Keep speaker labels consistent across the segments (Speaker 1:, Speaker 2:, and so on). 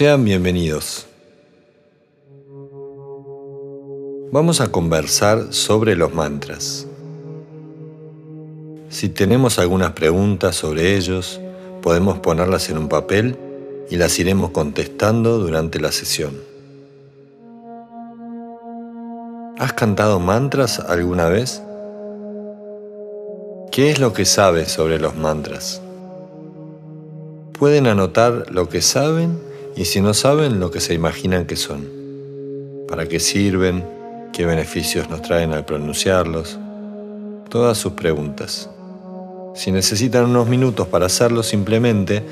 Speaker 1: Sean bienvenidos. Vamos a conversar sobre los mantras. Si tenemos algunas preguntas sobre ellos, podemos ponerlas en un papel y las iremos contestando durante la sesión. ¿Has cantado mantras alguna vez? ¿Qué es lo que sabes sobre los mantras? Pueden anotar lo que saben y si no saben lo que se imaginan que son, para qué sirven, qué beneficios nos traen al pronunciarlos, todas sus preguntas. Si necesitan unos minutos para hacerlo, simplemente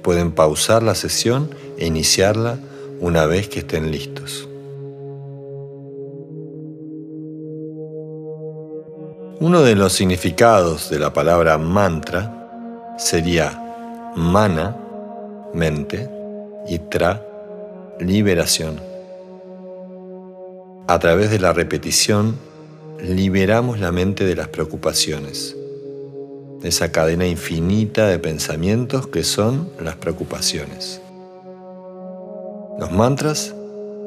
Speaker 1: pueden pausar la sesión e iniciarla una vez que estén listos. Uno de los significados de la palabra mantra sería mana, mente, y tra, liberación. A través de la repetición, liberamos la mente de las preocupaciones, de esa cadena infinita de pensamientos que son las preocupaciones. Los mantras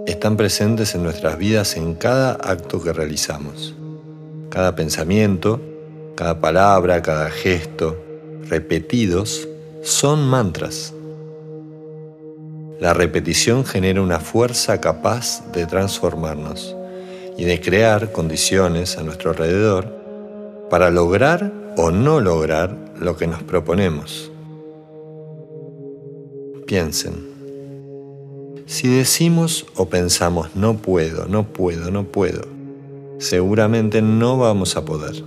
Speaker 1: están presentes en nuestras vidas en cada acto que realizamos. Cada pensamiento, cada palabra, cada gesto, repetidos, son mantras. La repetición genera una fuerza capaz de transformarnos y de crear condiciones a nuestro alrededor para lograr o no lograr lo que nos proponemos. Piensen, si decimos o pensamos no puedo, no puedo, no puedo, seguramente no vamos a poder.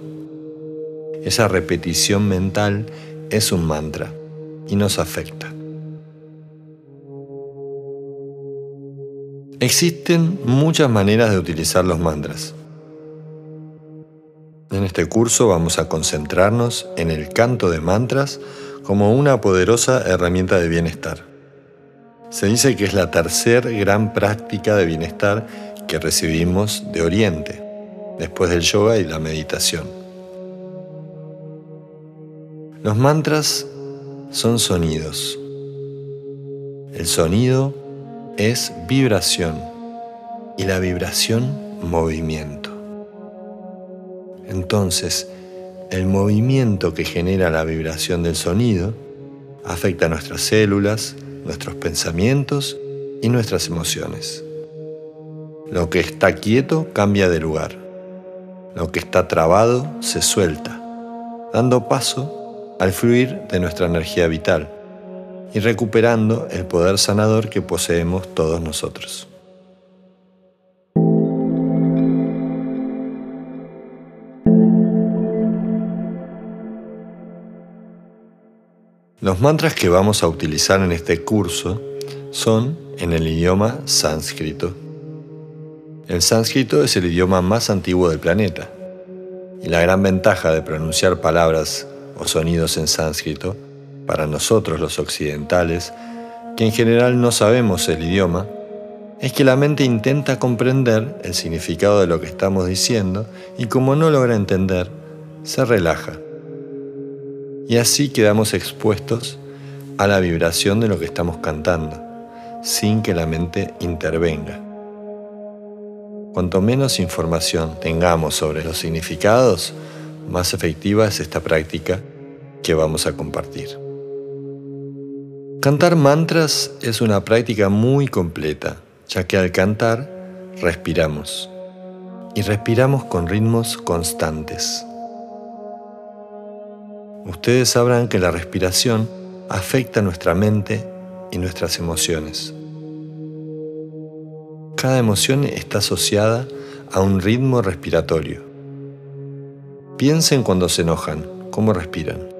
Speaker 1: Esa repetición mental es un mantra y nos afecta. Existen muchas maneras de utilizar los mantras. En este curso vamos a concentrarnos en el canto de mantras como una poderosa herramienta de bienestar. Se dice que es la tercer gran práctica de bienestar que recibimos de Oriente, después del yoga y la meditación. Los mantras son sonidos. El sonido es vibración y la vibración movimiento. Entonces, el movimiento que genera la vibración del sonido afecta a nuestras células, nuestros pensamientos y nuestras emociones. Lo que está quieto cambia de lugar. Lo que está trabado se suelta, dando paso al fluir de nuestra energía vital y recuperando el poder sanador que poseemos todos nosotros. Los mantras que vamos a utilizar en este curso son en el idioma sánscrito. El sánscrito es el idioma más antiguo del planeta y la gran ventaja de pronunciar palabras o sonidos en sánscrito para nosotros los occidentales, que en general no sabemos el idioma, es que la mente intenta comprender el significado de lo que estamos diciendo y como no logra entender, se relaja. Y así quedamos expuestos a la vibración de lo que estamos cantando, sin que la mente intervenga. Cuanto menos información tengamos sobre los significados, más efectiva es esta práctica que vamos a compartir. Cantar mantras es una práctica muy completa, ya que al cantar respiramos y respiramos con ritmos constantes. Ustedes sabrán que la respiración afecta nuestra mente y nuestras emociones. Cada emoción está asociada a un ritmo respiratorio. Piensen cuando se enojan, cómo respiran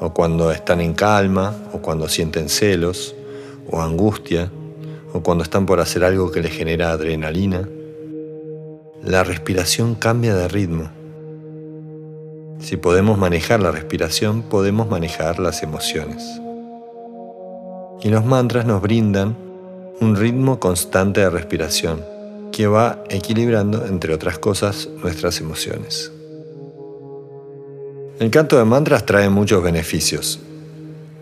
Speaker 1: o cuando están en calma, o cuando sienten celos, o angustia, o cuando están por hacer algo que les genera adrenalina, la respiración cambia de ritmo. Si podemos manejar la respiración, podemos manejar las emociones. Y los mantras nos brindan un ritmo constante de respiración que va equilibrando, entre otras cosas, nuestras emociones. El canto de mantras trae muchos beneficios.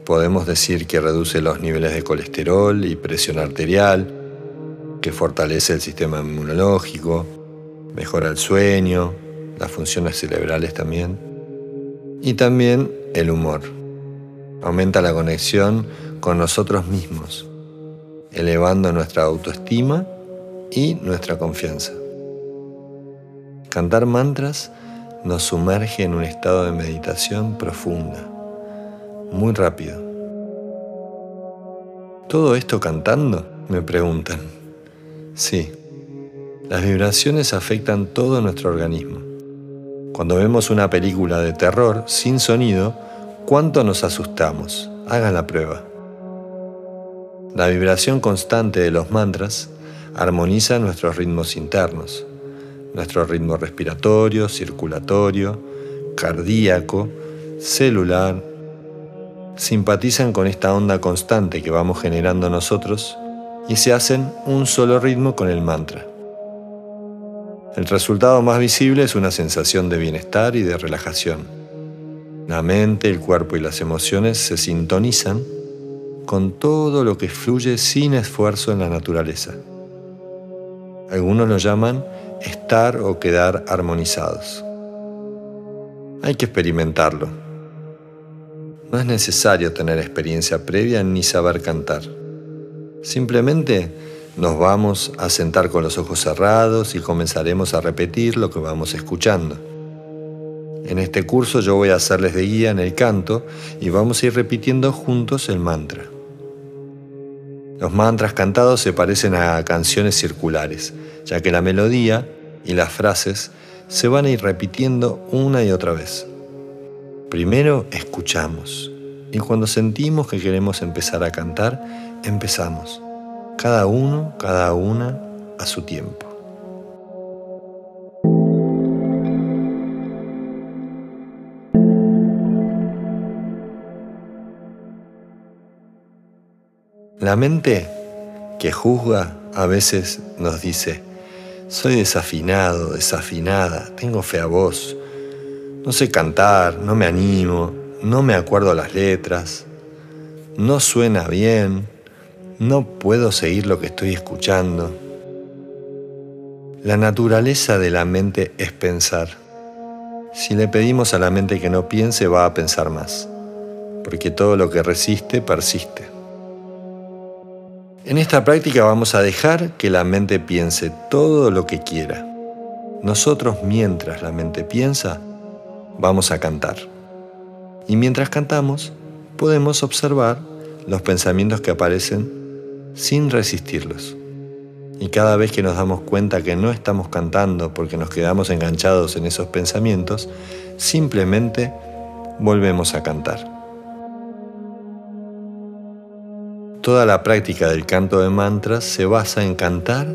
Speaker 1: Podemos decir que reduce los niveles de colesterol y presión arterial, que fortalece el sistema inmunológico, mejora el sueño, las funciones cerebrales también, y también el humor. Aumenta la conexión con nosotros mismos, elevando nuestra autoestima y nuestra confianza. Cantar mantras nos sumerge en un estado de meditación profunda, muy rápido. ¿Todo esto cantando? Me preguntan. Sí, las vibraciones afectan todo nuestro organismo. Cuando vemos una película de terror sin sonido, ¿cuánto nos asustamos? Hagan la prueba. La vibración constante de los mantras armoniza nuestros ritmos internos, nuestro ritmo respiratorio, circulatorio, cardíaco, celular. Simpatizan con esta onda constante que vamos generando nosotros y se hacen un solo ritmo con el mantra. El resultado más visible es una sensación de bienestar y de relajación. La mente, el cuerpo y las emociones se sintonizan con todo lo que fluye sin esfuerzo en la naturaleza. Algunos lo llaman estar o quedar armonizados. Hay que experimentarlo. No es necesario tener experiencia previa ni saber cantar. Simplemente nos vamos a sentar con los ojos cerrados y comenzaremos a repetir lo que vamos escuchando. En este curso yo voy a hacerles de guía en el canto y vamos a ir repitiendo juntos el mantra. Los mantras cantados se parecen a canciones circulares, ya que la melodía y las frases se van a ir repitiendo una y otra vez. Primero escuchamos y cuando sentimos que queremos empezar a cantar, empezamos cada uno, cada una a su tiempo. La mente que juzga a veces nos dice, soy desafinado, desafinada, tengo fe a vos, no sé cantar, no me animo, no me acuerdo las letras, no suena bien, no puedo seguir lo que estoy escuchando. La naturaleza de la mente es pensar. Si le pedimos a la mente que no piense, va a pensar más, porque todo lo que resiste persiste. En esta práctica vamos a dejar que la mente piense todo lo que quiera. Nosotros, mientras la mente piensa, vamos a cantar. Y mientras cantamos, podemos observar los pensamientos que aparecen sin resistirlos. Y cada vez que nos damos cuenta que no estamos cantando porque nos quedamos enganchados en esos pensamientos, simplemente volvemos a cantar. Toda la práctica del canto de mantras se basa en cantar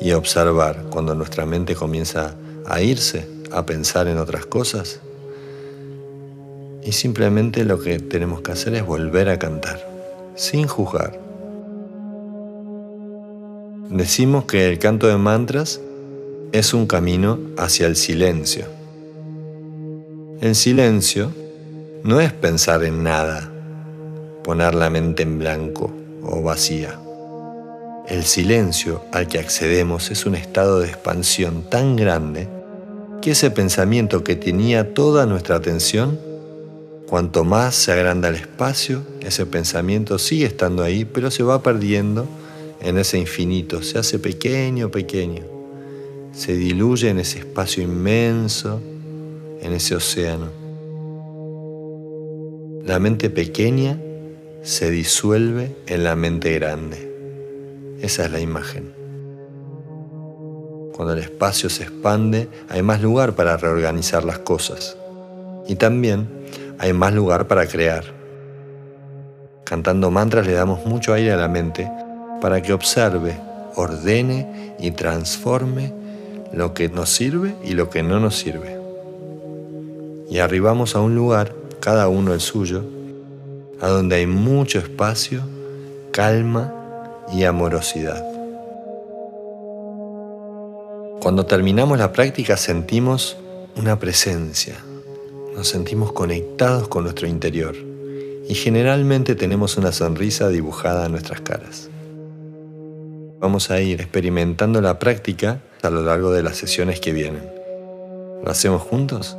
Speaker 1: y observar cuando nuestra mente comienza a irse, a pensar en otras cosas. Y simplemente lo que tenemos que hacer es volver a cantar, sin juzgar Decimos que el canto de mantras es un camino hacia el silencio. El silencio no es pensar en nada, poner la mente en blanco o vacía. El silencio al que accedemos es un estado de expansión tan grande que ese pensamiento que tenía toda nuestra atención, cuanto más se agranda el espacio, ese pensamiento sigue estando ahí, pero se va perdiendo en ese infinito, se hace pequeño, pequeño, se diluye en ese espacio inmenso, en ese océano. La mente pequeña se disuelve en la mente grande. Esa es la imagen. Cuando el espacio se expande, hay más lugar para reorganizar las cosas. Y también hay más lugar para crear. Cantando mantras le damos mucho aire a la mente para que observe, ordene y transforme lo que nos sirve y lo que no nos sirve. Y arribamos a un lugar, cada uno el suyo, a donde hay mucho espacio, calma y amorosidad. Cuando terminamos la práctica sentimos una presencia, nos sentimos conectados con nuestro interior y generalmente tenemos una sonrisa dibujada en nuestras caras. Vamos a ir experimentando la práctica a lo largo de las sesiones que vienen. ¿Lo hacemos juntos?